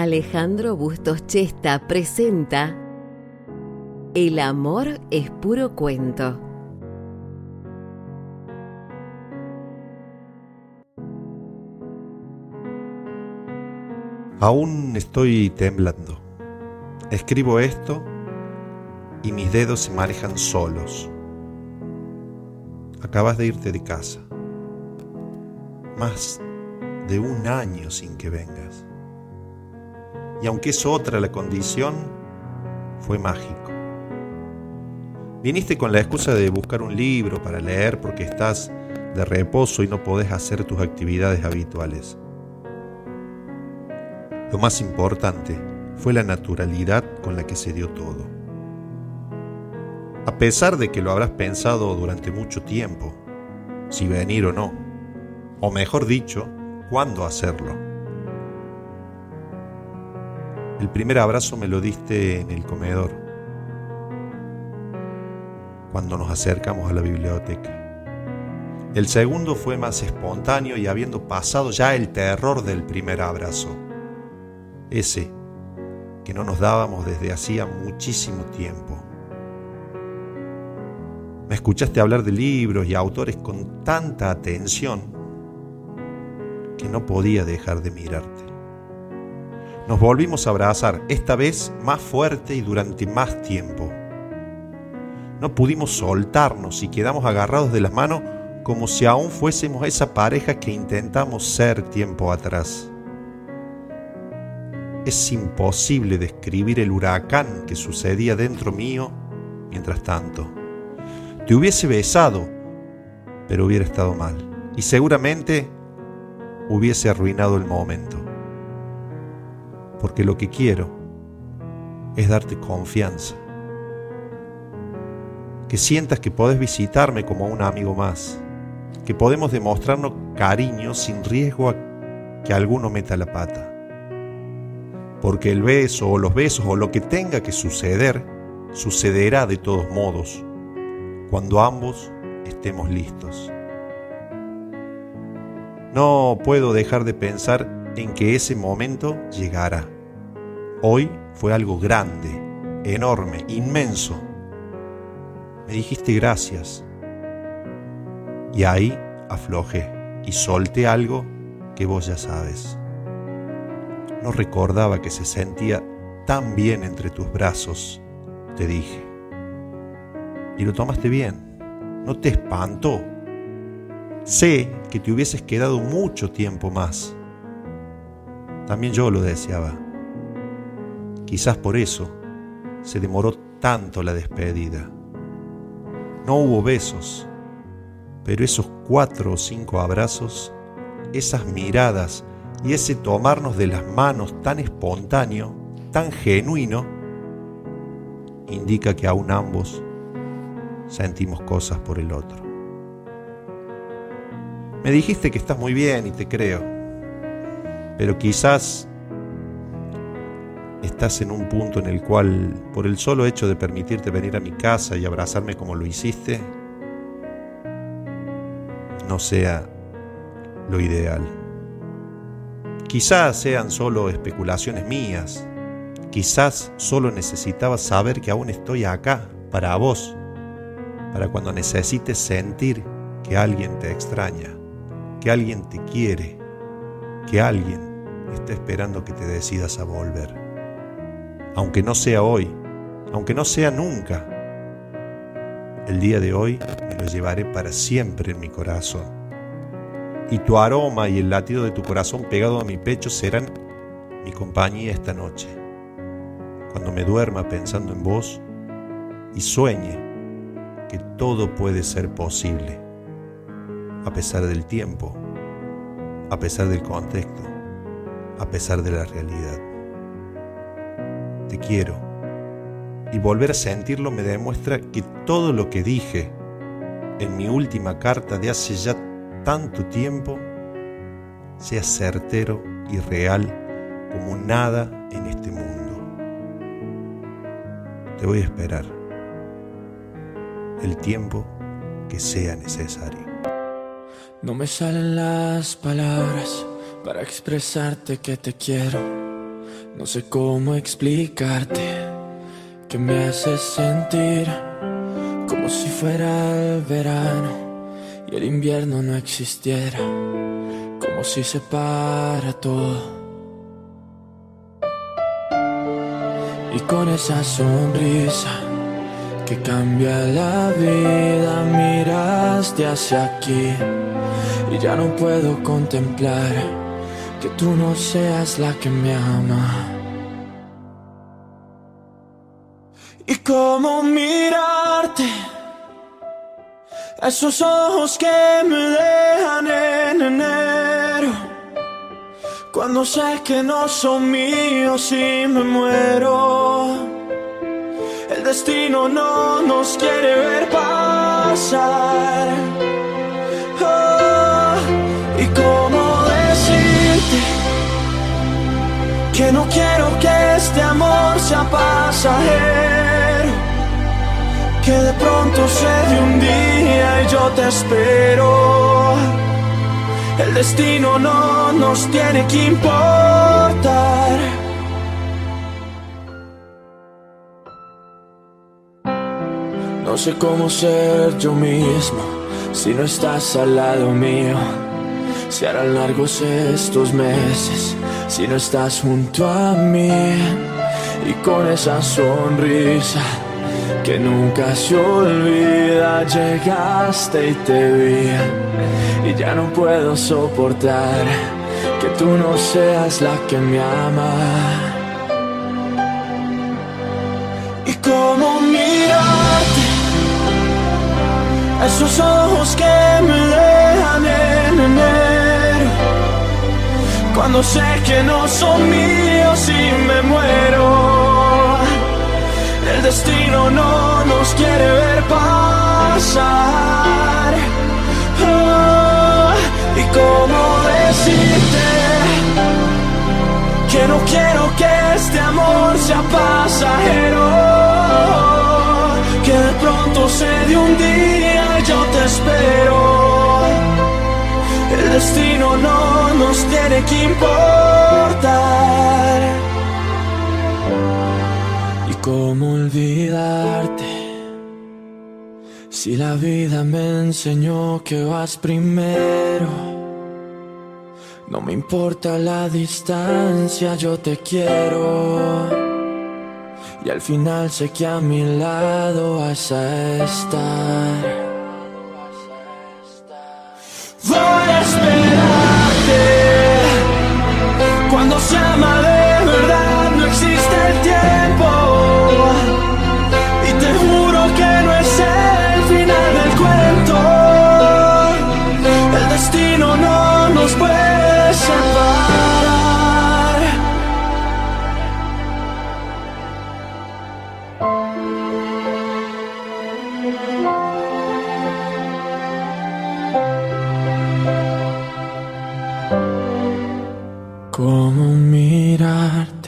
Alejandro Bustos Chesta presenta El amor es puro cuento. Aún estoy temblando. Escribo esto y mis dedos se manejan solos. Acabas de irte de casa. Más de un año sin que vengas. Y aunque es otra la condición, fue mágico. Viniste con la excusa de buscar un libro para leer porque estás de reposo y no podés hacer tus actividades habituales. Lo más importante fue la naturalidad con la que se dio todo. A pesar de que lo habrás pensado durante mucho tiempo, si venir o no, o mejor dicho, cuándo hacerlo. El primer abrazo me lo diste en el comedor, cuando nos acercamos a la biblioteca. El segundo fue más espontáneo y habiendo pasado ya el terror del primer abrazo ese que no nos dábamos desde hacía muchísimo tiempo. Me escuchaste hablar de libros y autores con tanta atención que no podía dejar de mirarte. Nos volvimos a abrazar, esta vez más fuerte y durante más tiempo. No pudimos soltarnos y quedamos agarrados de las manos como si aún fuésemos esa pareja que intentamos ser tiempo atrás. Es imposible describir el huracán que sucedía dentro mío mientras tanto. Te hubiese besado, pero hubiera estado mal. Y seguramente hubiese arruinado el momento. Porque lo que quiero es darte confianza. Que sientas que podés visitarme como un amigo más. Que podemos demostrarnos cariño sin riesgo a que alguno meta la pata porque el beso o los besos o lo que tenga que suceder, sucederá de todos modos, cuando ambos estemos listos. No puedo dejar de pensar en que ese momento llegará. Hoy fue algo grande, enorme, inmenso. Me dijiste gracias. Y ahí aflojé y solté algo que vos ya sabes. No recordaba que se sentía tan bien entre tus brazos, te dije. Y lo tomaste bien. No te espantó. Sé que te hubieses quedado mucho tiempo más. También yo lo deseaba. Quizás por eso se demoró tanto la despedida. No hubo besos, pero esos cuatro o cinco abrazos, esas miradas y ese tomarnos de las manos tan espontáneo, tan genuino, indica que aún ambos sentimos cosas por el otro. Me dijiste que estás muy bien y te creo, pero quizás estás en un punto en el cual, por el solo hecho de permitirte venir a mi casa y abrazarme como lo hiciste, no sea lo ideal. Quizás sean solo especulaciones mías. Quizás solo necesitaba saber que aún estoy acá para vos, para cuando necesites sentir que alguien te extraña, que alguien te quiere, que alguien está esperando que te decidas a volver. Aunque no sea hoy, aunque no sea nunca, el día de hoy me lo llevaré para siempre en mi corazón. Y tu aroma y el latido de tu corazón pegado a mi pecho serán mi compañía esta noche, cuando me duerma pensando en vos y sueñe que todo puede ser posible, a pesar del tiempo, a pesar del contexto, a pesar de la realidad. Te quiero y volver a sentirlo me demuestra que todo lo que dije en mi última carta de hace ya tanto tiempo sea certero y real como nada en este mundo. Te voy a esperar el tiempo que sea necesario. No me salen las palabras para expresarte que te quiero. No sé cómo explicarte que me haces sentir como si fuera el verano y el invierno no existiera, como si se para todo. Y con esa sonrisa que cambia la vida, miraste hacia aquí y ya no puedo contemplar que tú no seas la que me ama. Y cómo mirarte, esos ojos que me dejan en enero, cuando sé que no son míos y me muero. El destino no nos quiere ver pasar. Que no quiero que este amor sea pasajero. Que de pronto se de un día y yo te espero. El destino no nos tiene que importar. No sé cómo ser yo mismo si no estás al lado mío. Si harán largos estos meses si no estás junto a mí. Y con esa sonrisa que nunca se olvida, llegaste y te vi. Y ya no puedo soportar que tú no seas la que me ama. Y cómo mirarte, esos ojos que me cuando sé que no son míos y me muero. El destino no nos quiere ver pasar. Oh, y cómo decirte que no quiero que este amor sea pasajero. Que de pronto se de un día y yo te espero. Destino no nos tiene que importar. ¿Y cómo olvidarte? Si la vida me enseñó que vas primero. No me importa la distancia, yo te quiero. Y al final sé que a mi lado vas a estar. nos puede separar. ¿Cómo mirar?